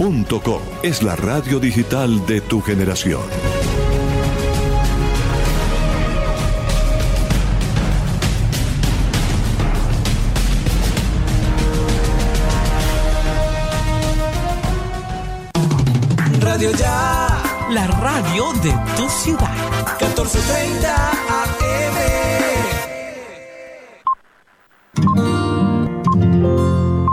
radio.com es la radio digital de tu generación. Radio Ya, la radio de tu ciudad. 1430 AM.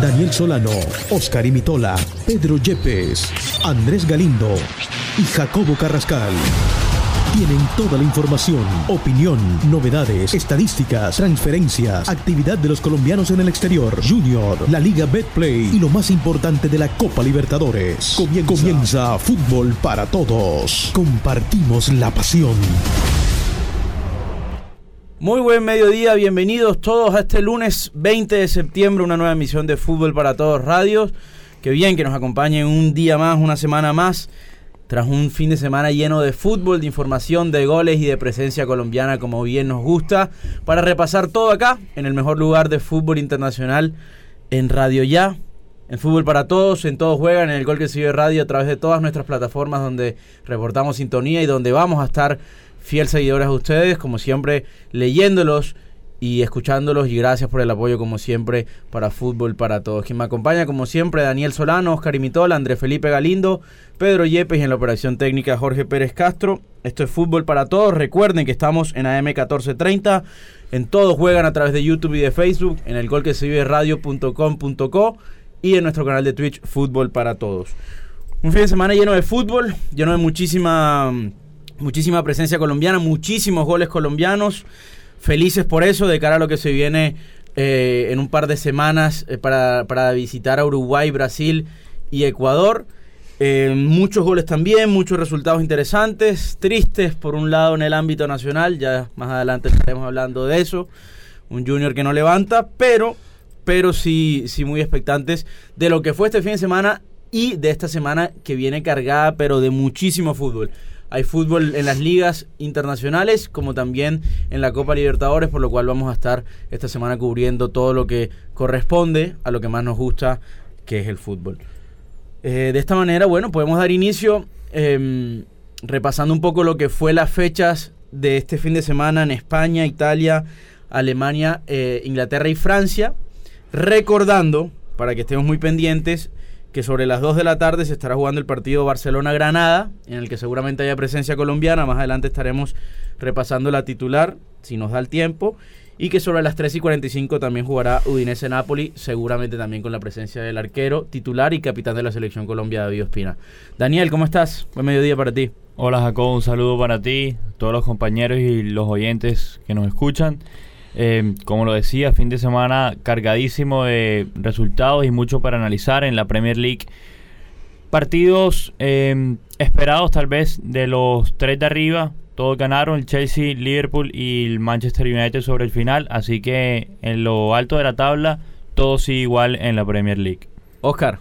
Daniel Solano, Oscar Imitola, Pedro Yepes, Andrés Galindo y Jacobo Carrascal. Tienen toda la información, opinión, novedades, estadísticas, transferencias, actividad de los colombianos en el exterior, Junior, la Liga Betplay y lo más importante de la Copa Libertadores. Comienza, Comienza Fútbol para Todos. Compartimos la pasión. Muy buen mediodía, bienvenidos todos a este lunes 20 de septiembre, una nueva emisión de Fútbol para Todos Radios. Qué bien que nos acompañen un día más, una semana más tras un fin de semana lleno de fútbol, de información, de goles y de presencia colombiana como bien nos gusta, para repasar todo acá, en el mejor lugar de fútbol internacional, en Radio Ya, en Fútbol para Todos, en Todos Juegan, en el Gol que sigue Radio, a través de todas nuestras plataformas donde reportamos sintonía y donde vamos a estar fiel seguidores a ustedes, como siempre, leyéndolos y escuchándolos y gracias por el apoyo como siempre para Fútbol para Todos. Quien me acompaña como siempre Daniel Solano, Oscar Imitola, Andrés Felipe Galindo, Pedro Yepes y en la operación técnica Jorge Pérez Castro. Esto es Fútbol para Todos. Recuerden que estamos en AM 1430. En todos juegan a través de YouTube y de Facebook, en el gol que se vive radio.com.co y en nuestro canal de Twitch Fútbol para Todos. Un fin de semana lleno de fútbol, lleno de muchísima muchísima presencia colombiana, muchísimos goles colombianos felices por eso, de cara a lo que se viene eh, en un par de semanas eh, para, para, visitar a Uruguay, Brasil y Ecuador. Eh, muchos goles también, muchos resultados interesantes, tristes por un lado en el ámbito nacional, ya más adelante estaremos hablando de eso. Un junior que no levanta, pero, pero sí, sí muy expectantes de lo que fue este fin de semana y de esta semana que viene cargada, pero de muchísimo fútbol. Hay fútbol en las ligas internacionales como también en la Copa Libertadores, por lo cual vamos a estar esta semana cubriendo todo lo que corresponde a lo que más nos gusta, que es el fútbol. Eh, de esta manera, bueno, podemos dar inicio eh, repasando un poco lo que fue las fechas de este fin de semana en España, Italia, Alemania, eh, Inglaterra y Francia, recordando, para que estemos muy pendientes, que sobre las 2 de la tarde se estará jugando el partido Barcelona-Granada, en el que seguramente haya presencia colombiana. Más adelante estaremos repasando la titular, si nos da el tiempo. Y que sobre las 3 y 45 también jugará Udinese-Napoli, seguramente también con la presencia del arquero titular y capitán de la selección Colombia, David Ospina. Daniel, ¿cómo estás? Buen mediodía para ti. Hola Jacob, un saludo para ti, todos los compañeros y los oyentes que nos escuchan. Eh, como lo decía, fin de semana cargadísimo de resultados y mucho para analizar en la Premier League. Partidos eh, esperados tal vez de los tres de arriba. Todos ganaron, el Chelsea, Liverpool y el Manchester United sobre el final. Así que en lo alto de la tabla, todo sigue igual en la Premier League. Oscar.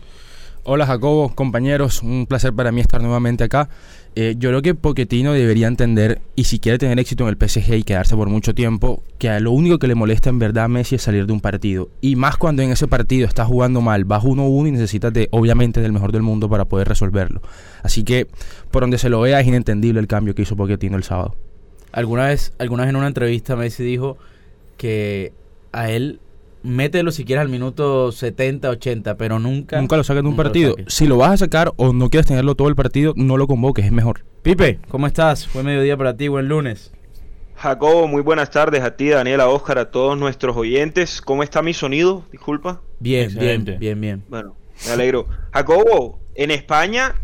Hola Jacobo, compañeros, un placer para mí estar nuevamente acá. Eh, yo creo que Pochettino debería entender, y si quiere tener éxito en el PSG y quedarse por mucho tiempo, que a lo único que le molesta en verdad a Messi es salir de un partido. Y más cuando en ese partido está jugando mal, vas 1-1 y necesitas obviamente del mejor del mundo para poder resolverlo. Así que por donde se lo vea es inentendible el cambio que hizo Pochettino el sábado. Alguna vez, alguna vez en una entrevista Messi dijo que a él mételo si quieres al minuto 70, 80, pero nunca. Nunca lo saques de un partido. Si lo vas a sacar o no quieres tenerlo todo el partido, no lo convoques, es mejor. Pipe, ¿cómo estás? Buen mediodía para ti, buen lunes. Jacobo, muy buenas tardes a ti, Daniela, Oscar, a todos nuestros oyentes. ¿Cómo está mi sonido? Disculpa. Bien, bien, bien, bien. Bueno, me alegro. Jacobo, en España,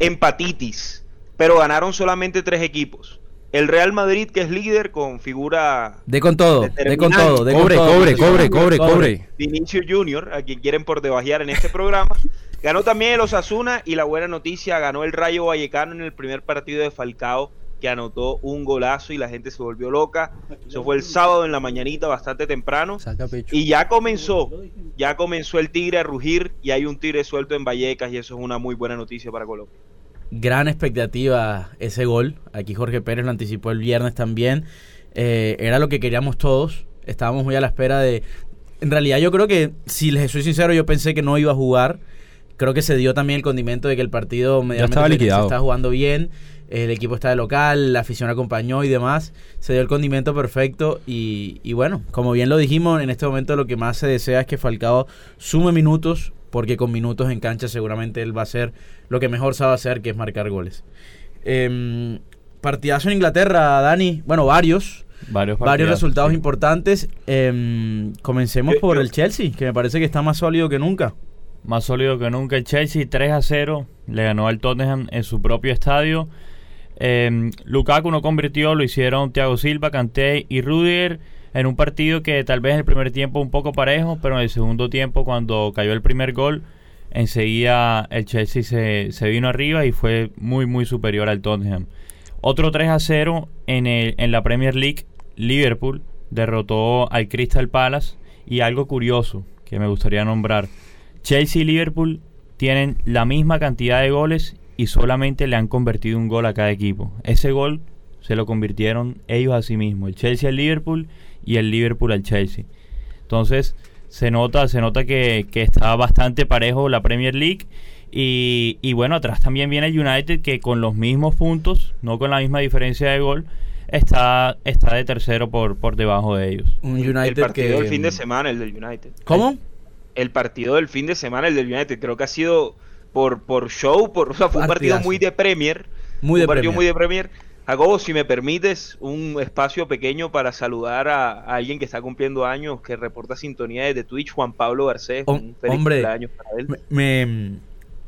empatitis, pero ganaron solamente tres equipos. El Real Madrid, que es líder con figura. De con todo, de con todo, de cobre, con todo. cobre, cobre, cobre, cobre, Vinicio Junior, a quien quieren por debajear en este programa. Ganó también el Osasuna y la buena noticia, ganó el Rayo Vallecano en el primer partido de Falcao, que anotó un golazo y la gente se volvió loca. Eso fue el sábado en la mañanita, bastante temprano. Y ya comenzó, ya comenzó el Tigre a rugir y hay un Tigre suelto en Vallecas y eso es una muy buena noticia para Colombia. Gran expectativa ese gol. Aquí Jorge Pérez lo anticipó el viernes también. Eh, era lo que queríamos todos. Estábamos muy a la espera de... En realidad yo creo que, si les soy sincero, yo pensé que no iba a jugar creo que se dio también el condimento de que el partido estaba liquidado. se está jugando bien, el equipo está de local, la afición acompañó y demás, se dio el condimento perfecto y, y bueno, como bien lo dijimos, en este momento lo que más se desea es que Falcao sume minutos, porque con minutos en cancha seguramente él va a hacer lo que mejor sabe hacer, que es marcar goles. Eh, partidazo en Inglaterra, Dani, bueno, varios. Varios, varios resultados importantes. Em, comencemos por el Chelsea, que me parece que está más sólido que nunca más sólido que nunca el Chelsea, 3 a 0, le ganó al Tottenham en su propio estadio. Eh, Lukaku no convirtió, lo hicieron Thiago Silva, Kanté y Rudiger en un partido que tal vez el primer tiempo un poco parejo, pero en el segundo tiempo cuando cayó el primer gol, enseguida el Chelsea se, se vino arriba y fue muy muy superior al Tottenham. Otro 3 a 0 en, el, en la Premier League, Liverpool derrotó al Crystal Palace y algo curioso que me gustaría nombrar. Chelsea y Liverpool tienen la misma cantidad de goles y solamente le han convertido un gol a cada equipo. Ese gol se lo convirtieron ellos a sí mismos, el Chelsea al Liverpool y el Liverpool al Chelsea. Entonces, se nota, se nota que, está bastante parejo la Premier League. Y, y, bueno, atrás también viene el United que con los mismos puntos, no con la misma diferencia de gol, está, está de tercero por, por debajo de ellos. Un United el partido que... del fin de semana, el del United. ¿Cómo? el partido del fin de semana, el del United, creo que ha sido por, por show, por, o sea, fue un partido muy de Premier. Muy de un partido Premier. muy de Premier. Jacobo, si me permites, un espacio pequeño para saludar a, alguien que está cumpliendo años, que reporta sintonía desde Twitch, Juan Pablo Garcés. un feliz hombre, cumpleaños para él. Me,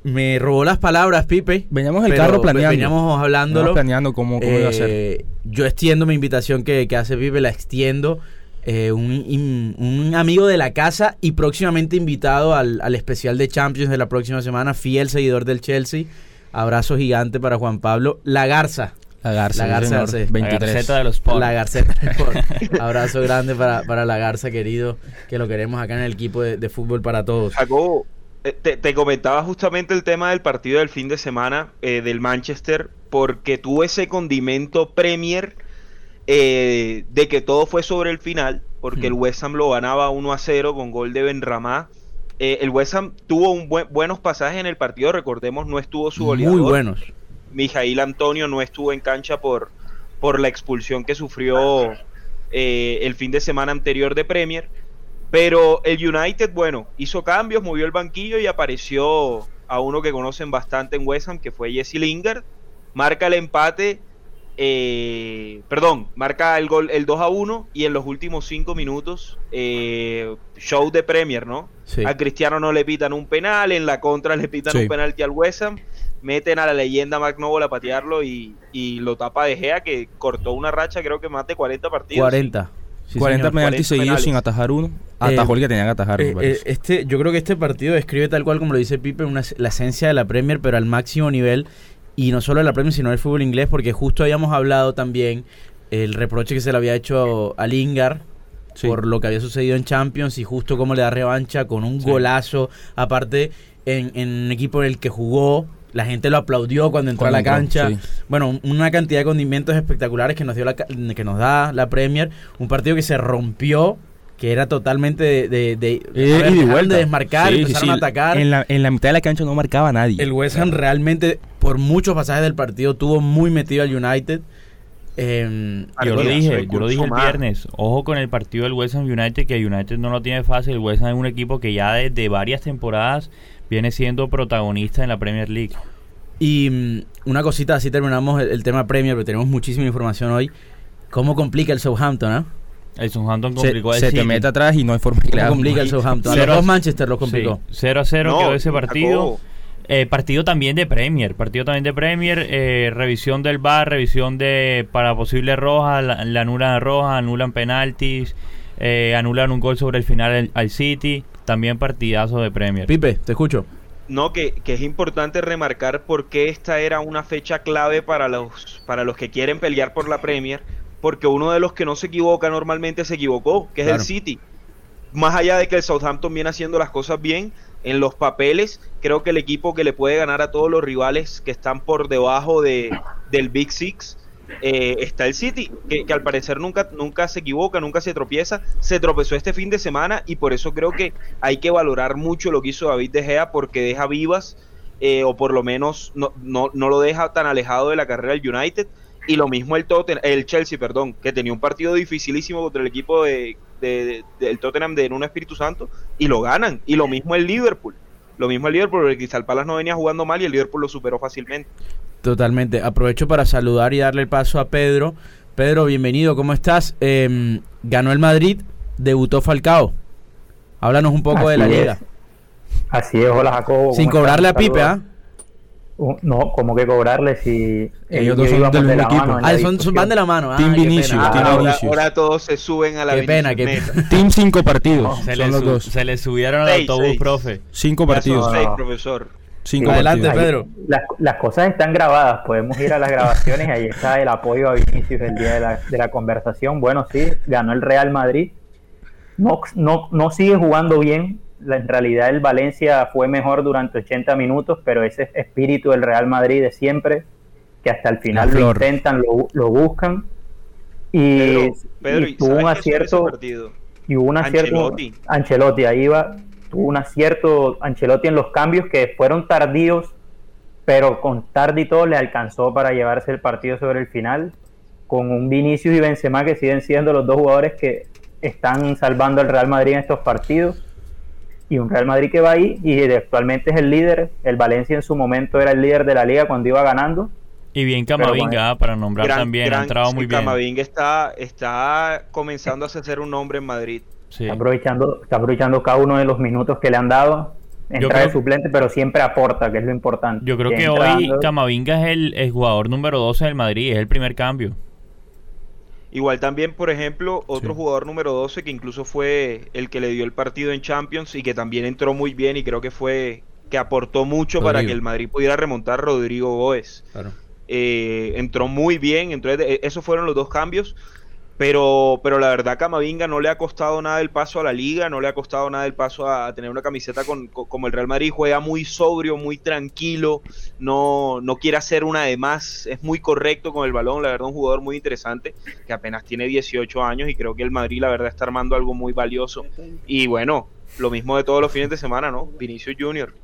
me, robó las palabras, Pipe. Veníamos el carro planeando. Veníamos hablándolo. planeando cómo, cómo iba a ser. Eh, yo extiendo mi invitación que, que hace Pipe, la extiendo eh, un, amigo de la casa y próximamente invitado al, especial de Champions de la próxima semana, fiel seguidor del Chelsea. Abrazo gigante para Juan Pablo. La Garza. La Garza, la Garza 23. La de los La Garceta de los Abrazo grande para, para la Garza, querido, que lo queremos acá en el equipo de, fútbol para todos. Jacobo, eh, te, comentaba justamente el tema del partido del fin de semana eh, del Manchester, porque tuvo ese condimento Premier eh, de que todo fue sobre el final, porque el hmm. West Ham lo ganaba 1 a 0 con gol de Benramá. Eh, el West Ham tuvo un buenos pasajes en el partido, recordemos, no estuvo su goleador. Muy buenos. Mijail Antonio no estuvo en cancha por, por la expulsión que sufrió eh, el fin de semana anterior de Premier. Pero el United, bueno, hizo cambios, movió el banquillo y apareció a uno que conocen bastante en West Ham, que fue Jesse Lingard. Marca el empate eh, perdón, marca el gol el 2 a 1 y en los últimos 5 minutos, eh, show de Premier, ¿no? A Cristiano no le pitan un penal, en la contra le pitan un penalti al West Ham, meten a la leyenda McNoble a patearlo y, lo tapa de Gea que cortó una racha creo que más de 40 partidos. 40. 40 penaltis seguidos sin atajar uno. Atajó el que tenían que atajar. Eh, este, yo creo que este partido describe tal cual como lo dice Pipe, una, la esencia de la Premier, pero al máximo nivel y no solo de la Premier, sino del fútbol inglés, porque justo habíamos hablado también el reproche que se le había hecho a Lingard por lo que había sucedido en Champions y justo cómo le da revancha con un golazo, aparte en, en, un equipo en el que jugó, la gente lo aplaudió cuando entró a la cancha. Bueno, una cantidad de condimentos espectaculares que nos dio la, que nos da la Premier, un partido que se rompió que era totalmente de, de, de, eh, desmarcar y empezaron a atacar. En la, en la mitad de la cancha no marcaba nadie. El West Ham realmente, por muchos pasajes del partido, tuvo muy metido al United. Eh, yo lo dije, yo lo dije el viernes. Ojo con el partido del West Ham United, que el United no lo tiene fácil. El West Ham es un equipo que ya desde varias temporadas viene siendo protagonista en la Premier League. Y mm, una cosita, así terminamos el, tema Premier, pero tenemos muchísima información hoy. ¿Cómo complica el Southampton, ah? El Southampton complicó se, se te mete atrás y no hay forma de complica el Southampton? A los Manchester lo complicó. 0 a 0 quedó ese partido. Eh, partido también de Premier, partido también de Premier, eh, revisión del bar, revisión de para posible roja, la, anulan roja, anulan penaltis, eh, anulan un gol sobre el final al City, también partidazo de Premier. Pipe, te escucho. No, que, que, es importante remarcar por qué esta era una fecha clave para los, para los que quieren pelear por la Premier, porque uno de los que no se equivoca normalmente se equivocó, que es el City. Más allá de que el Southampton viene haciendo las cosas bien, en los papeles creo que el equipo que le puede ganar a todos los rivales que están por debajo de, del Big Six eh, está el City, que, al parecer nunca, nunca se equivoca, nunca se tropieza, se tropezó este fin de semana y por eso creo que hay que valorar mucho lo que hizo David De Gea porque deja vivas eh, o por lo menos no, no, no, lo deja tan alejado de la carrera del United y lo mismo el, el Chelsea, perdón, que tenía un partido dificilísimo contra el equipo de, del Tottenham de un Espíritu Santo y lo ganan y lo mismo el Liverpool. Lo mismo el Liverpool, el Crystal Palace no venía jugando mal y el Liverpool lo superó fácilmente. Totalmente. Aprovecho para saludar y darle el paso a Pedro. Pedro, bienvenido, ¿cómo estás? Em, ganó el Madrid, debutó Falcao. Háblanos un poco de la liga. Así es, hola Jacobo. Sin cobrarle a Pipe, ¿ah? No, como que cobrarle si ellos dos son del mismo equipo. Ah, son, van de la mano. Team Vinicius, ahora, todos se suben a la Qué pena, qué pena. Team cinco partidos. se, son los dos. se le subieron al autobús, profe. Cinco partidos. Seis, profesor. Cinco Adelante, Pedro. Las, las, cosas están grabadas, podemos ir a las grabaciones, ahí está el apoyo a Vinicius el día de la, de la conversación. Bueno, sí, ganó el Real Madrid. No, no, no sigue jugando bien, en realidad el Valencia fue mejor durante 80 minutos, pero ese espíritu del Real Madrid de siempre, que hasta el final lo intentan, lo, buscan. Y, tuvo un acierto. Y hubo un acierto. Ancelotti. Ancelotti, ahí va. Tuvo un acierto Ancelotti en los cambios que fueron tardíos, pero con tarde y todo le alcanzó para llevarse el partido sobre el final. Con un Vinicius y Benzema que siguen siendo los dos jugadores que están salvando al Real Madrid en estos partidos y un Real Madrid que va ahí y actualmente es el líder. El Valencia en su momento era el líder de la liga cuando iba ganando. Y bien Camavinga, para nombrar también, ha entrado muy bien. Camavinga está, está comenzando a hacer un nombre en Madrid. Está, aprovechando, está aprovechando cada uno de los minutos que le han dado. Entra de suplente, pero siempre aporta, que es lo importante. Yo creo que, hoy Camavinga es el, el jugador número 12 del Madrid, es el primer cambio. Igual también, por ejemplo, otro jugador número 12 que incluso fue el que le dio el partido en Champions y que también entró muy bien y creo que fue que aportó mucho para que el Madrid pudiera remontar Rodrigo Góez. Eh, entró muy bien, entonces esos fueron los dos cambios. Pero, pero la verdad Camavinga no le ha costado nada el paso a la liga, no le ha costado nada el paso a, tener una camiseta con, como el Real Madrid, juega muy sobrio, muy tranquilo, no, no quiere hacer una de más, es muy correcto con el balón, la verdad un jugador muy interesante, que apenas tiene 18 años y creo que el Madrid la verdad está armando algo muy valioso. Y bueno, lo mismo de todos los fines de semana, ¿no? Vinicio Junior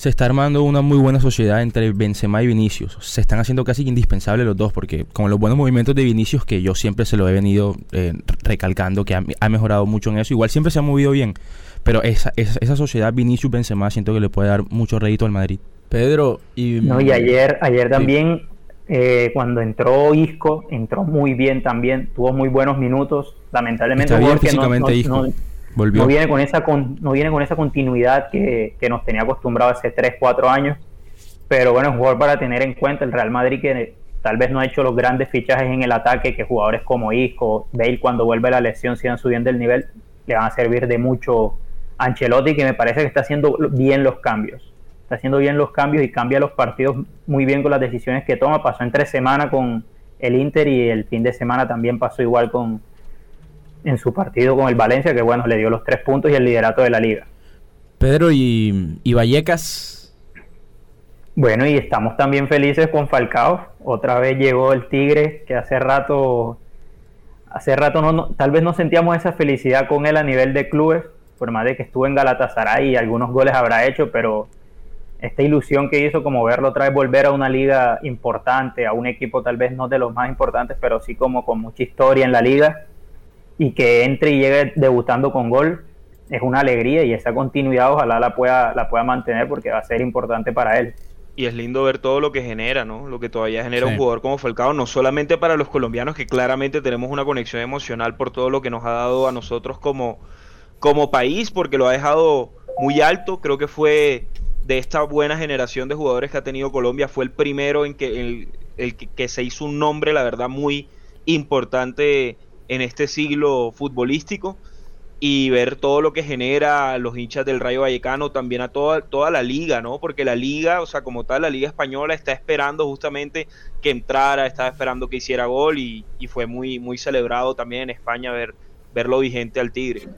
se está armando una muy buena sociedad entre Benzema y Vinicius. Se están haciendo casi indispensables los dos, porque con los buenos movimientos de Vinicius, que yo siempre se lo he venido eh, recalcando, que ha, mejorado mucho en eso, igual siempre se ha movido bien, pero esa, esa, sociedad Vinicius-Benzema siento que le puede dar mucho rédito al Madrid. Pedro, y... No, y ayer, ayer también, eh, cuando entró Isco, entró muy bien también, tuvo muy buenos minutos, lamentablemente... Está bien físicamente Isco no viene con esa no viene con esa continuidad que, nos tenía acostumbrado hace 3, 4 años. Pero bueno, es un jugador para tener en cuenta. El Real Madrid que tal vez no ha hecho los grandes fichajes en el ataque, que jugadores como Isco, Bale cuando vuelve la lesión sigan subiendo el nivel, le van a servir de mucho Ancelotti, que me parece que está haciendo bien los cambios. Está haciendo bien los cambios y cambia los partidos muy bien con las decisiones que toma. Pasó en tres semanas con el Inter y el fin de semana también pasó igual con, en su partido con el Valencia, que bueno, le dio los tres puntos y el liderato de la liga. Pedro y, y Vallecas. Bueno, y estamos también felices con Falcao. Otra vez llegó el Tigre, que hace rato, hace rato no, tal vez no sentíamos esa felicidad con él a nivel de clubes, por más de que estuvo en Galatasaray y algunos goles habrá hecho, pero esta ilusión que hizo como verlo otra vez volver a una liga importante, a un equipo tal vez no de los más importantes, pero sí como con mucha historia en la liga, y que entre y llegue debutando con gol es una alegría y esa continuidad ojalá la pueda, la pueda mantener porque va a ser importante para él. Y es lindo ver todo lo que genera, ¿no? Lo que todavía genera un jugador como Falcao, no solamente para los colombianos, que claramente tenemos una conexión emocional por todo lo que nos ha dado a nosotros como, como país, porque lo ha dejado muy alto. Creo que fue de esta buena generación de jugadores que ha tenido Colombia, fue el primero en que, el, el que se hizo un nombre, la verdad, muy importante en este siglo futbolístico. y ver todo lo que genera los hinchas del Rayo Vallecano, también a toda, toda la liga, ¿no? Porque la liga, o sea, como tal, la liga española está esperando justamente que entrara, estaba esperando que hiciera gol y, y fue muy, muy celebrado también en España ver, verlo vigente al Tigre.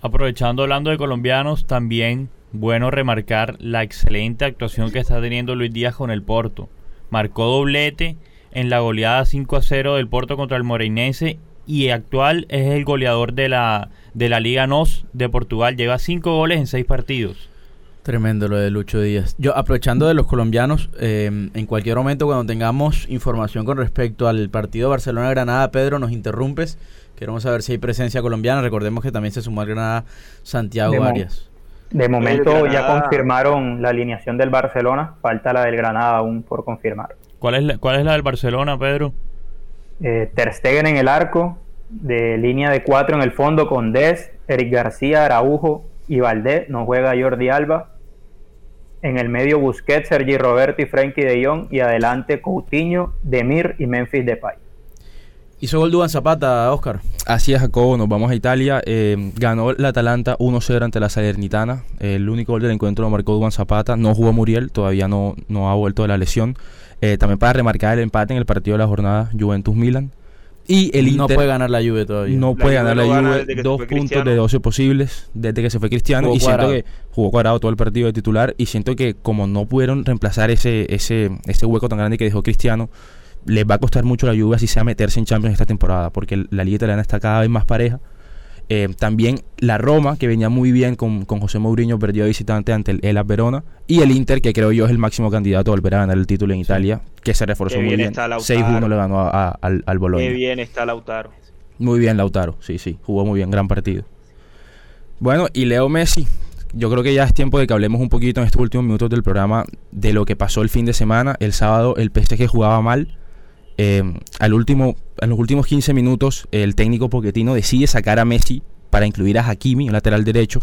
Aprovechando hablando de colombianos, también bueno remarcar la excelente actuación que está teniendo Luis Díaz con el Porto. Marcó doblete en la goleada 5 a 0 del Porto contra el Moreirense y actual es el goleador de la, de la Liga NOS de Portugal. Lleva 5 goles en 6 partidos. Tremendo lo de Lucho Díaz. Yo, aprovechando de los colombianos, eh, en cualquier momento cuando tengamos información con respecto al partido Barcelona-Granada, Pedro, nos interrumpes. Queremos saber si hay presencia colombiana. Recordemos que también se sumó al Granada Santiago De Arias. De momento ya confirmaron la alineación del Barcelona, falta la del Granada aún por confirmar. ¿Cuál es la, cuál es la del Barcelona, Pedro? Eh, Ter Stegen en el arco, de línea de cuatro en el fondo con Des, Eric García, Araujo y Valdés, no juega Jordi Alba. En el medio Busquets, Sergi Roberto y Frenkie de Jong y adelante Coutinho, Demir y Memphis Depay. Hizo gol Duban Zapata, Oscar. Así es, Jacobo, nos vamos a Italia. Eh, ganó la Atalanta 1-0 ante la Salernitana. El único gol del encuentro lo marcó Duan Zapata. No jugó Muriel, todavía no, no ha vuelto de la lesión. Eh, también para remarcar el empate en el partido de la jornada Juventus-Milan. Y el no Inter puede ganar la Juve todavía. no La puede ganar la no gana Juve. Dos puntos Cristiano. de 12 posibles desde que se fue Cristiano. Jugó y siento que jugó cuadrado todo el partido de titular. Y siento que como no pudieron reemplazar ese, ese, ese hueco tan grande que dejó Cristiano, les va a costar mucho la Juve así sea meterse en Champions esta temporada. Porque la liga italiana está cada vez más pareja. Eh, también la Roma, que venía muy bien con, con José Mourinho, perdió de visitante ante el Elas Verona. Y el Inter, que creo yo es el máximo candidato a volver a ganar el título en Italia, que se reforzó muy bien bien. está Lautaro. 6-1 le ganó a- a- al, al Bologna. Qué bien está Lautaro. Muy bien, Lautaro. Sí, sí, jugó muy bien, gran partido. Bueno, y Leo Messi. Yo creo que ya es tiempo de que hablemos un poquito en estos últimos minutos del programa de lo que pasó el fin de semana. El sábado el PSG jugaba mal. Eh, al último, en los últimos 15 minutos, el técnico Pochettino decide sacar a Messi para incluir a Hakimi, el lateral derecho.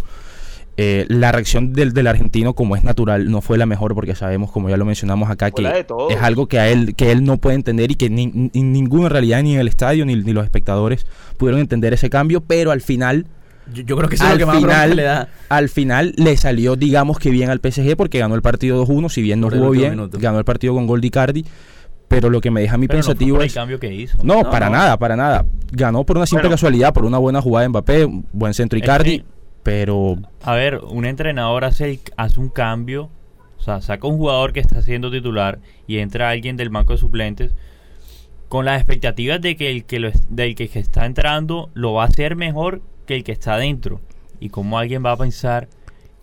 Eh, la reacción del, del argentino, como es natural, no fue la mejor porque sabemos, como ya lo mencionamos acá, que es algo que a él que él no puede entender y que ni, ni- ninguno en realidad, ni en el estadio ni, ni los espectadores pudieron entender ese cambio, pero al final, Yo, yo creo que eso es lo al que más bronca final, le da. al final le salió, digamos que bien al PSG porque ganó el partido 2-1, si bien no Por jugó bien, minuto. ganó el partido con gol de Icardi, pero lo que me deja a mí Pero no fue pensativo por el es... cambio que hizo. No, No, para no. nada, para nada. Ganó por una simple Bueno. casualidad, por una buena jugada de Mbappé, un buen centro Icardi, pero A ver, un entrenador hace, el- hace un cambio, o sea, saca un jugador que está siendo titular y entra alguien del banco de suplentes con las expectativas de que el que lo es- del que está entrando lo va a hacer mejor que el que está adentro. Y cómo alguien va a pensar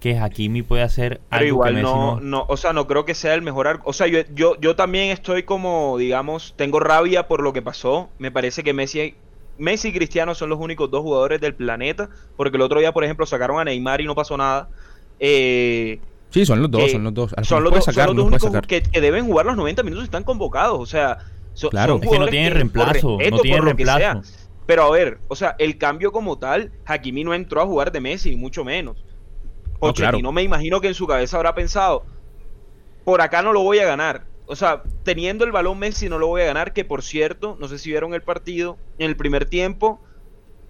que Hakimi puede hacer Pero algo igual que Messi no, no. no, o sea, no creo que sea el mejor arco. O sea, yo, yo, yo también estoy como, digamos, tengo rabia por lo que pasó. Me parece que Messi, Messi y Cristiano son los únicos dos jugadores del planeta. Porque el otro día, por ejemplo, sacaron a Neymar y no pasó nada. Eh, sí, son los dos, que son los dos. Son los, dos, son sacar, los dos únicos sacar. que, que deben jugar los 90 minutos y están convocados. O sea, so- Claro. son Es que no tienen reemplazo, no respeto, tienen por lo que sea. reemplazo. Pero a ver, o sea, el cambio como tal, Hakimi no entró a jugar de Messi, mucho menos. No, claro. Me imagino que en su cabeza habrá pensado, por acá no lo voy a ganar. O sea, teniendo el balón Messi no lo voy a ganar, que por cierto, no sé si vieron el partido, en el primer tiempo,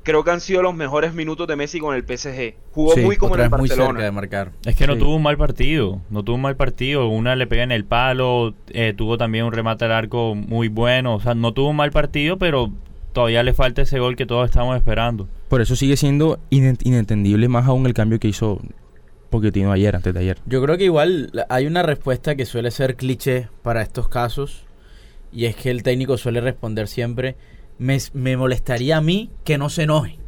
creo que han sido los mejores minutos de Messi con el PSG. Jugó Sí, muy como en el vez muy cerca de Barcelona. marcar. Es que no Sí. tuvo un mal partido, no tuvo un mal partido. Una le pega en el palo, eh, tuvo también un remate al arco muy bueno. O sea, no tuvo un mal partido, pero todavía le falta ese gol que todos estamos esperando. Por eso sigue siendo inen- inentendible más aún el cambio que hizo Pochettino ayer, antes de ayer. Yo creo que igual hay una respuesta que suele ser cliché para estos casos y es que el técnico suele responder siempre, me, me molestaría a mí que no se enoje.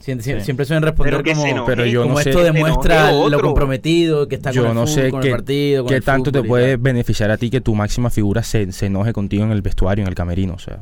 Sie- sie- Sí. Siempre suelen responder Pero como, enoje, Pero yo como no sé- esto demuestra lo comprometido que está con, Yo el, no fútbol, sé con qué, el partido. con qué el tanto te puede tal. beneficiar a ti que tu máxima figura se, se enoje contigo en el vestuario, en el camerino. O sea,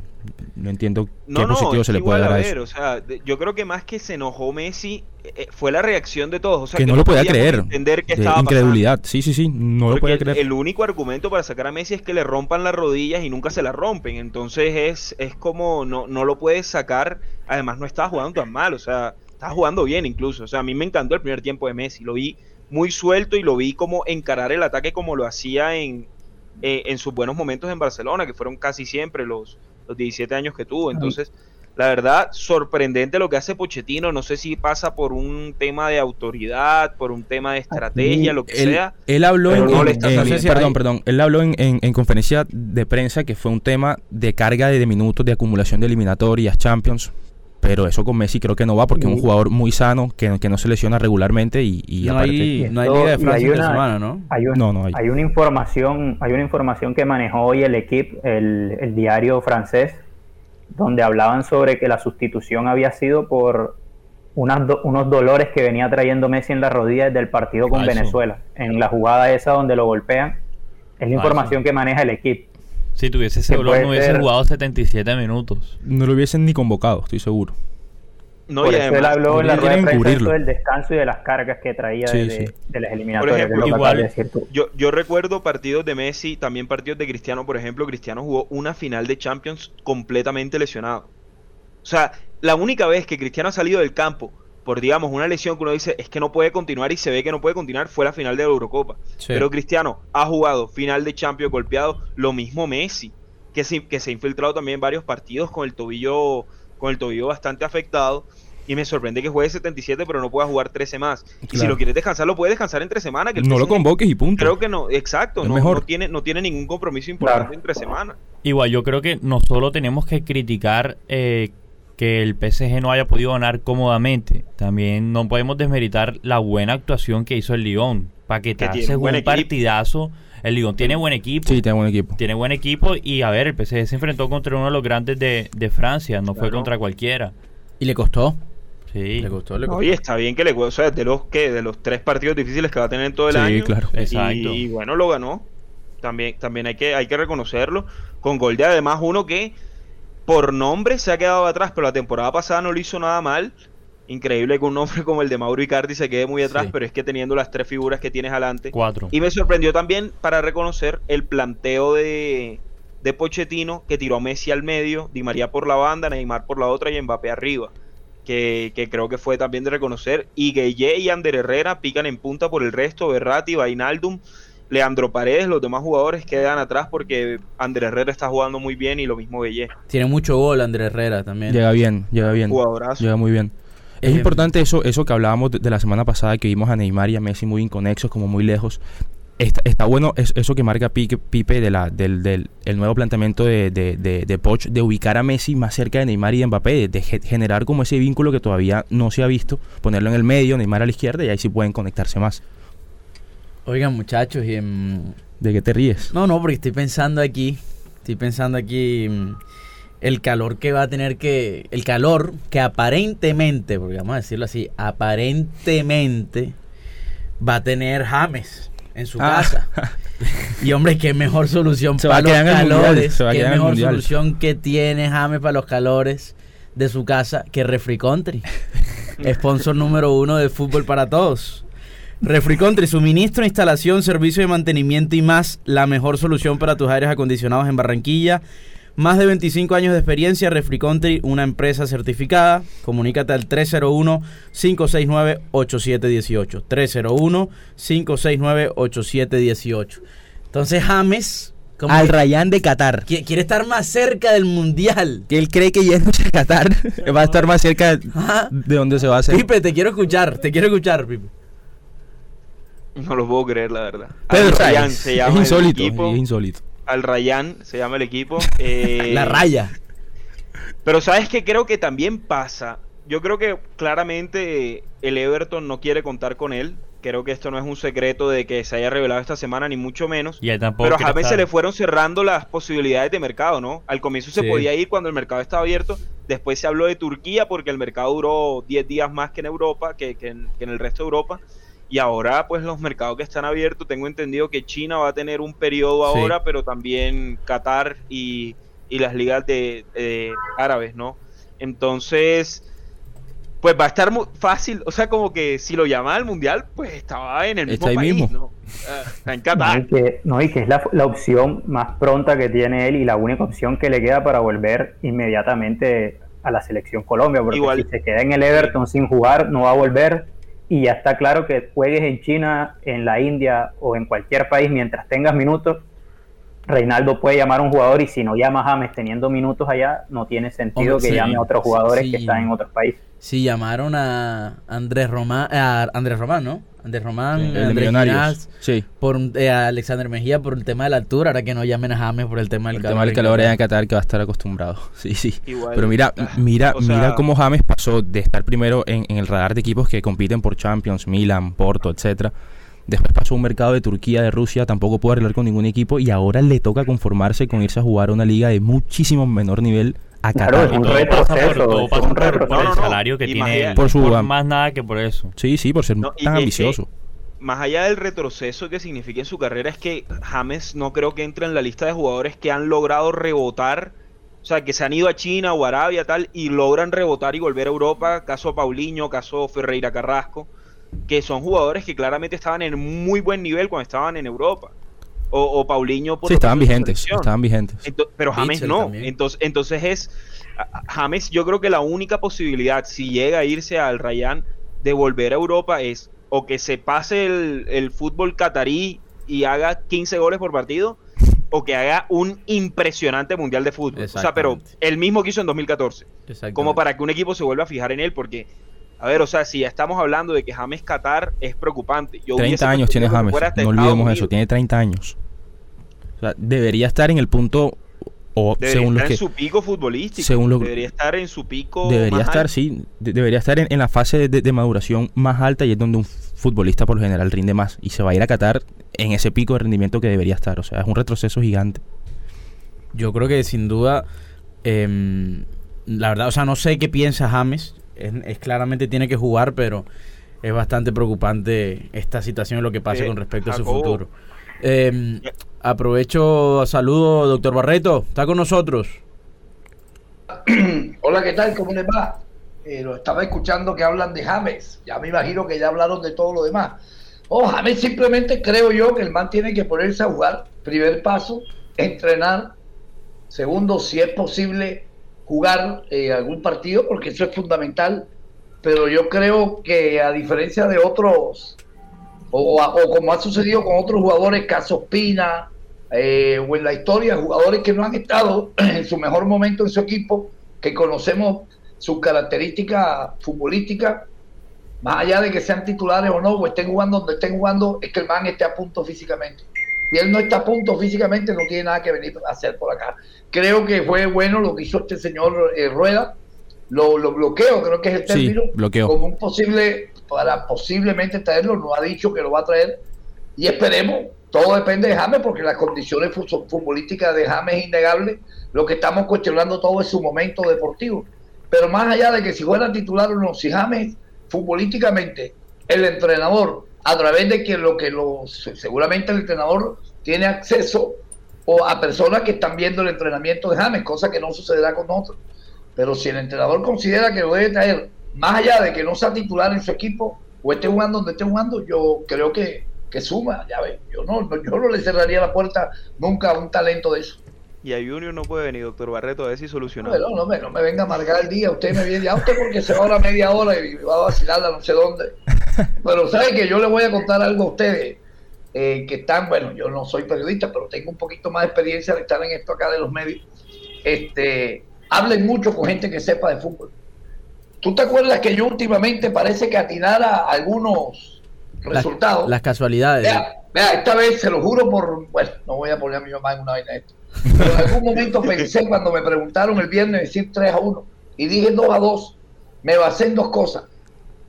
no entiendo No, qué no, positivo se le puede dar a eso. o sea, yo creo que más que se enojó Messi, fue la reacción de todos. O sea, que no lo podía creer. Entender qué de estaba incredulidad. Sí, sí, sí. No lo podía el- creer. El, único argumento para sacar a Messi es que le rompan las rodillas y nunca se las rompen. Entonces es, es como no, no lo puedes sacar. Además, no estaba jugando tan mal. O sea, estaba jugando bien incluso. O sea, a mí me encantó el primer tiempo de Messi. Lo vi muy suelto y lo vi como encarar el ataque como lo hacía en, eh, en sus buenos momentos en Barcelona, que fueron casi siempre los, los 17 años que tuvo. Entonces, la verdad, sorprendente lo que hace Pochettino. No sé si pasa por un tema de autoridad, por un tema de estrategia, lo que él, sea. Él habló en, no en- perdón, perdón. Él habló en, en- en conferencia de prensa que fue un tema de carga de, de minutos de acumulación de eliminatorias, Champions. Pero eso con Messi creo que no va porque es un Sí. jugador muy sano que, que no se lesiona regularmente y, y No aparte. hay, no hay Liga de Francia hay una- semana, ¿no? Hay, un- No, no hay. hay una información, hay una información que manejó hoy el equipo, el, el diario francés, donde hablaban sobre que la sustitución había sido por unas do- unos dolores que venía trayendo Messi en la rodilla desde el partido con Falso. Venezuela, en la jugada esa donde lo golpean. Es la Falso. información que maneja el equipo. Si tuviese ese dolor, no hubiese ser- jugado 77 minutos. No lo hubiesen ni convocado, estoy seguro. No, por y eso él habló en la rueda de prensa del descanso y de las cargas que traía Sí, de, sí. de las eliminatorias. ejemplo, que es lo que igual- acabas de decir tú. Yo, yo recuerdo partidos de Messi, también partidos de Cristiano, por ejemplo, Cristiano jugó una final de Champions completamente lesionado. O sea, la única vez que Cristiano ha salido del campo por, digamos, una lesión que uno dice es que no puede continuar y se ve que no puede continuar fue la final de la Eurocopa. Sí. Pero Cristiano ha jugado final de Champions golpeado, lo mismo Messi, que se, que se ha infiltrado también en varios partidos con el tobillo, con el tobillo bastante afectado. Y me sorprende que juegue 77, pero no pueda jugar 13 más. Y si lo quieres descansar, lo puedes descansar entre semana. Que No lo convoques y punto. Creo que no, exacto, Es no, mejor. no tiene, no tiene ningún compromiso importante Claro. entre semanas. Igual, yo creo que no solo tenemos que criticar eh, que el PSG no haya podido ganar cómodamente, también no podemos desmeritar la buena actuación que hizo el Lyon. Paquetarse tiene un un partidazo. El Lyon tiene buen equipo. Sí, tiene buen equipo. Tiene buen equipo y a ver, el PSG se enfrentó contra uno de los grandes de, de Francia, no fue contra cualquiera. Y le costó. Sí, Le costó. Oye, está bien que le o sea, de los que de los tres partidos difíciles que va a tener en todo el Sí, año. claro. Y, Exacto. y bueno, lo ganó. También, también hay que, hay que reconocerlo. Con gol de además uno que por nombre se ha quedado atrás, pero la temporada pasada no lo hizo nada mal. Increíble que un nombre como el de Mauro Icardi se quede muy atrás, Sí. pero es que teniendo las tres figuras que tienes adelante. cuatro. Y me sorprendió también para reconocer el planteo de, de Pochettino que tiró a Messi al medio, Di María por la banda, Neymar por la otra y Mbappé arriba. Que, que creo que fue también de reconocer. Y Gueye y Ander Herrera pican en punta por el resto, Berratti, Vainaldum, Leandro Paredes, los demás jugadores quedan atrás porque Ander Herrera está jugando muy bien y lo mismo Gueye. Tiene mucho gol Andrés Herrera también. Llega bien, llega bien. Jugadorazo. Llega muy bien. Es importante eso, eso que hablábamos de, de la semana pasada, que vimos a Neymar y a Messi muy inconexos, como muy lejos. Está, está bueno es- eso que marca Pipe de la, del, del el nuevo planteamiento de, de, de, de Poch, de ubicar a Messi más cerca de Neymar y de Mbappé, de, de ge- generar como ese vínculo que todavía no se ha visto, ponerlo en el medio, Neymar a la izquierda y ahí sí pueden conectarse más. Oigan, muchachos, y en- ¿De qué te ríes? No, no, porque estoy pensando aquí, estoy pensando aquí mm, el calor que va a tener que, el calor que aparentemente, porque vamos a decirlo así, aparentemente va a tener James en su Ah. casa. Y hombre, qué mejor solución Se para los mundial, calores, qué mejor solución que tiene James para los calores de su casa que Refri Country, sponsor número uno de fútbol para todos. Refri Country, suministro, instalación, servicio de mantenimiento y más, la mejor solución para tus aires acondicionados en Barranquilla. Más de 25 años de experiencia, Refri Country, una empresa certificada. Comunícate al 301-569-8718. 301-569-8718. Entonces James, como Al Rayán de Qatar. qui- quiere estar más cerca del mundial. Que él cree que yéndose a Qatar va a estar más cerca Ajá. de donde se va a hacer. Pipe, te quiero escuchar, te quiero escuchar, Pipe. No lo puedo creer, la verdad. Pedro Al Rayán se Es llama el insólito, equipo. es insólito. Al Rayán se llama el equipo. eh, La raya. Pero sabes que creo que también pasa. Yo creo que claramente el Everton no quiere contar con él. Creo que esto no es un secreto de que se haya revelado esta semana, ni mucho menos. Y tampoco Pero a James se le fueron cerrando las posibilidades de mercado, ¿no? Al comienzo se Sí. podía ir cuando el mercado estaba abierto. Después se habló de Turquía porque el mercado duró 10 días más que en Europa, que, que en, que en el resto de Europa. Y ahora, pues los mercados que están abiertos, tengo entendido que China va a tener un periodo Sí. ahora, pero también Qatar y, y las ligas de, de árabes, ¿no? Entonces, pues va a estar muy fácil. O sea, como que si lo llama al mundial, pues estaba en el mismo Está ahí país, mismo. ¿no? Está en No, Qatar. y que, no, y que es la, la opción más pronta que tiene él y la única opción que le queda para volver inmediatamente a la selección Colombia, porque Igual. si se queda en el Everton sin jugar, no va a volver. Y ya está claro que juegues en China, en la India o en cualquier país mientras tengas minutos, Reinaldo puede llamar a un jugador y si no llama a James teniendo minutos allá, no tiene sentido que llame a otros jugadores que están en otros países. Sí, llamaron a Andrés Román, a Andrés Román, ¿no? Andrés Román, Sí, Andrés. Ginás, Sí. por eh, a Alexander Mejía por el tema de la altura, ahora que no llamen a James por el tema del El calor. tema del calor en Qatar que va a estar acostumbrado. Sí, sí. Igual. Pero mira, Ah, mira, o sea- mira cómo James pasó de estar primero en, en el radar de equipos que compiten por Champions, Milan, Porto, etcétera. Después pasó a un mercado de Turquía, de Rusia, tampoco pudo arreglar con ningún equipo y ahora le toca conformarse con irse a jugar a una liga de muchísimo menor nivel a Claro, Qatar. es un retroceso, todo pasa un por- por retroceso. el salario que tiene Imagina-. Por su- Por más nada que por eso. Sí, sí, por ser No, tan que- ambicioso. más allá del retroceso que significa en su carrera, es que James no creo que entre en la lista de jugadores que han logrado rebotar, o sea, que se han ido a China o Arabia tal, y logran rebotar y volver a Europa, caso Paulinho, caso Ferreira Carrasco, que son jugadores que claramente estaban en muy buen nivel cuando estaban en Europa. O, o Paulinho por Sí, estaban vigentes, estaban vigentes. Pero James Mitchell no. también. Entonces, entonces es. James, yo creo que la única posibilidad, si llega a irse al Rayán, de volver a Europa es o que se pase el, el fútbol catarí y haga 15 goles por partido, o que haga un impresionante mundial de fútbol. O sea, pero el mismo que hizo en 2014. Exactamente. Como para que un equipo se vuelva a fijar en él, porque. A ver, o sea, si ya estamos hablando de que James Qatar es preocupante. Yo 30 hubiese años tiene James, no olvidemos eso, tiene 30 años. O sea, debería estar en el punto, o Debería según los estar que... en su pico futbolístico. según lo- debería estar en su pico. Debería más estar, alto. sí, de- debería estar en, en la fase de, de maduración más alta y es donde un futbolista por lo general rinde más. Y se va a ir a Qatar en ese pico de rendimiento que debería estar. O sea, es un retroceso gigante. Yo creo que sin duda, em, la verdad, o sea, no sé qué piensa James. Es, es claramente tiene que jugar, pero es bastante preocupante esta situación y lo que pasa Eh, con respecto a su futuro. Em, aprovecho, saludo, doctor Barreto, está con nosotros. Hola, ¿qué tal? ¿Cómo les va? Eh, lo estaba escuchando que hablan de James. Ya me imagino que ya hablaron de todo lo demás. Oh, James simplemente creo yo que el man tiene que ponerse a jugar. Primer paso, entrenar. Segundo, si es posible, jugar eh, algún partido, porque eso es fundamental. Pero yo creo que a diferencia de otros, o, como ha sucedido con otros jugadores, caso Pina, eh, o en la historia, jugadores que no han estado en su mejor momento en su equipo, que conocemos sus características futbolísticas, más allá de que sean titulares o no, o estén jugando donde estén jugando, es que el man esté a punto físicamente. Y él no está a punto físicamente, no tiene nada que venir a hacer por acá. Creo que fue bueno lo que hizo este señor eh, Rueda, lo, lo bloqueo, creo que es el Sí, término, bloqueo. como un posible, para posiblemente traerlo, no ha dicho que lo va a traer, y esperemos, todo depende de James, porque las condiciones fu- futbolísticas de James es innegable, lo que estamos cuestionando todo es su momento deportivo. Pero más allá de que si fuera titular o no, si James futbolísticamente, el entrenador, a través de que lo que los, seguramente el entrenador tiene acceso o a personas que están viendo el entrenamiento de James, cosa que no sucederá con otros. Pero si el entrenador considera que lo debe traer, más allá de que no sea titular en su equipo o esté jugando donde esté jugando, yo creo que, que suma, ya ves, yo no, no- yo no le cerraría la puerta nunca a un talento de eso. Y a Junior no puede venir, doctor Barreto, a ver si soluciona. Bueno, no me, no me venga a amargar el día, usted me viene, ya usted porque se va ahora media hora y va a vacilarla no sé dónde. Pero sabe que yo le voy a contar algo a ustedes, eh, que están, bueno, yo no soy periodista, pero tengo un poquito más de experiencia de estar en esto acá de los medios. Este, hablen mucho con gente que sepa de fútbol. ¿Tú te acuerdas que yo últimamente parece que atinara algunos Las- resultados? Las, casualidades. Vea, vea, esta vez se lo juro por. Bueno, no voy a poner a mi mamá en una vaina de esto. Pero en algún momento pensé cuando me preguntaron el viernes decir 3 a 1 y dije 2 a 2. Me basé en dos cosas.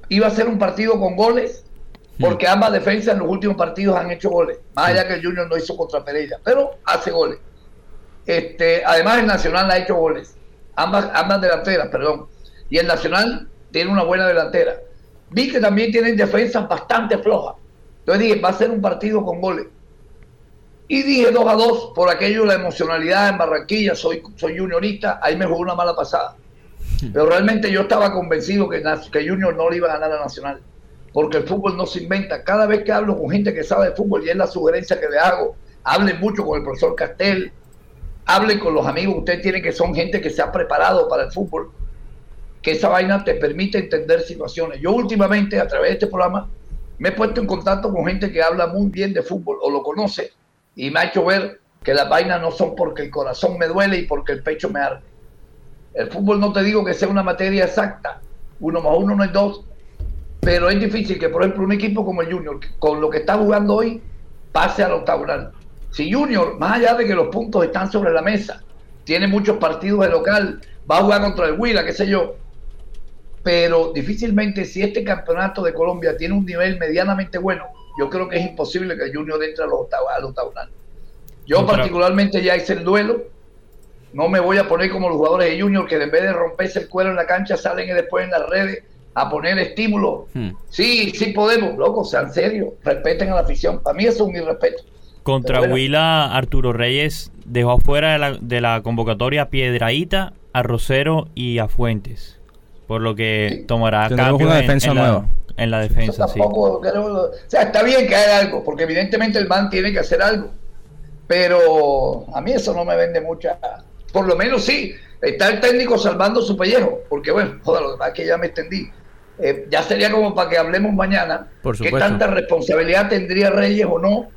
Iba a ser un partido con goles, porque ambas defensas en los últimos partidos han hecho goles. Más allá que el Junior no hizo contra Pereira, pero hace goles. Este, además, el Nacional ha hecho goles. Ambas, ambas delanteras, perdón. Y el Nacional tiene una buena delantera. Vi que también tienen defensas bastante flojas. Entonces dije, va a ser un partido con goles. Y dije 2 a 2 por aquello de la emocionalidad en Barranquilla. Soy, soy juniorista, ahí me jugó una mala pasada. Pero realmente yo estaba convencido que, que Junior no le iba a ganar a Nacional. Porque el fútbol no se inventa. Cada vez que hablo con gente que sabe de fútbol, y es la sugerencia que le hago, hablen mucho con el profesor Castel, hablen con los amigos ustedes tienen que son gente que se ha preparado para el fútbol, que esa vaina te permite entender situaciones. Yo últimamente, a través de este programa, me he puesto en contacto con gente que habla muy bien de fútbol o lo conoce y me ha hecho ver que las vainas no son porque el corazón me duele y porque el pecho me arde. El fútbol no te digo que sea una materia exacta, uno más uno no es dos, pero es difícil que, por ejemplo, un equipo como el Junior, con lo que está jugando hoy, pase al octagonal. Si Junior, más allá de que los puntos están sobre la mesa, tiene muchos partidos de local, va a jugar contra el Huila, qué sé yo, pero difícilmente si este campeonato de Colombia tiene un nivel medianamente bueno, yo creo que es imposible que el Junior entre a los octagonal. Yo particularmente ya hice el duelo, no me voy a poner como los jugadores de Junior que en vez de romperse el cuero en la cancha salen y después en las redes a poner estímulo. Hmm. Sí, sí podemos, loco, sean serios, respeten a la afición. Para mí eso es un irrespeto. Contra Huila, Arturo Reyes dejó afuera de la, de la convocatoria a Piedraíta, a Rosero y a Fuentes. Por lo que tomará cambio una defensa en, nueva. La, en la defensa, sí. o sea, está bien que haga algo, porque evidentemente el man tiene que hacer algo. Pero a mí eso no me vende mucha. Por lo menos sí, está el técnico salvando su pellejo, porque bueno, joder, lo demás que ya me extendí. Eh, ya sería como para que hablemos mañana Por qué tanta responsabilidad tendría Reyes o no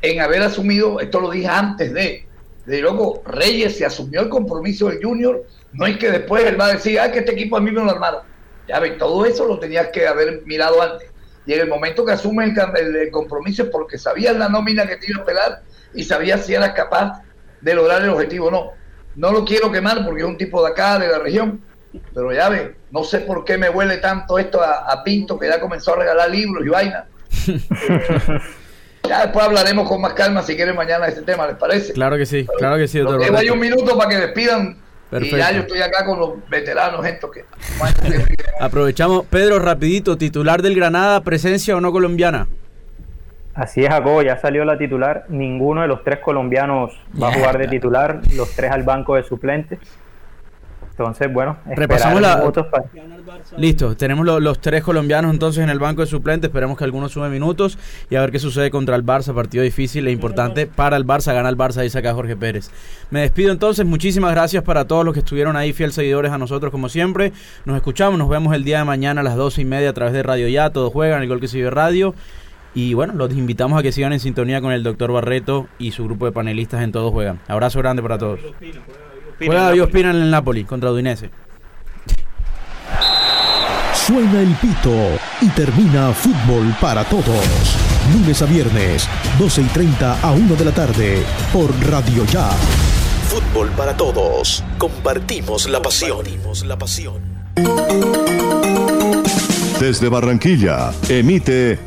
en haber asumido, esto lo dije antes de, de loco, Reyes se asumió el compromiso del Junior, no es que después él va a decir, ah, que este equipo a mí me lo armaron. Ya ves, todo eso lo tenías que haber mirado antes. Y en el momento que asume el, compromiso es porque sabías la nómina que te iba a pegar y sabías si eras capaz de lograr el objetivo o no. No lo quiero quemar porque es un tipo de acá, de la región, pero ya ves, no sé por qué me huele tanto esto a, Pinto, que ya comenzó a regalar libros y vaina. ya después hablaremos con más calma si quieren mañana de este tema, ¿les parece? Claro que sí, claro que sí, doctor. Hay un minuto para que despidan Y ya yo estoy acá con los veteranos, gente que... Aprovechamos, Pedro, rapidito, titular del Granada, presencia o no colombiana. Así es, Jacobo, ya salió la titular. Ninguno de los tres colombianos va a jugar de titular, los tres al banco de suplentes. Entonces, bueno, repasamos la. Listo, tenemos los tres colombianos entonces en el banco de suplentes. Esperemos que algunos sume minutos y a ver qué sucede contra el Barça. Partido difícil e importante para el Barça. Gana el Barça, dice acá Jorge Pérez. Me despido entonces. Muchísimas gracias para todos los que estuvieron ahí, fiel seguidores a nosotros, como siempre. Nos escuchamos, nos vemos el día de mañana a las doce y media a través de Radio Ya. Todos juegan, el gol que sigue radio. Y bueno, los invitamos a que sigan en sintonía con el doctor Barreto y su grupo de panelistas en Todos Juegan. Abrazo grande para todos. Juega Dios Pina en el Napoli contra Udinese. Suena el pito y termina fútbol para todos. Lunes a viernes, 12 y 30 a 1 de la tarde, por Radio Ya. Fútbol para todos. Compartimos la pasión. la pasión. Desde Barranquilla, emite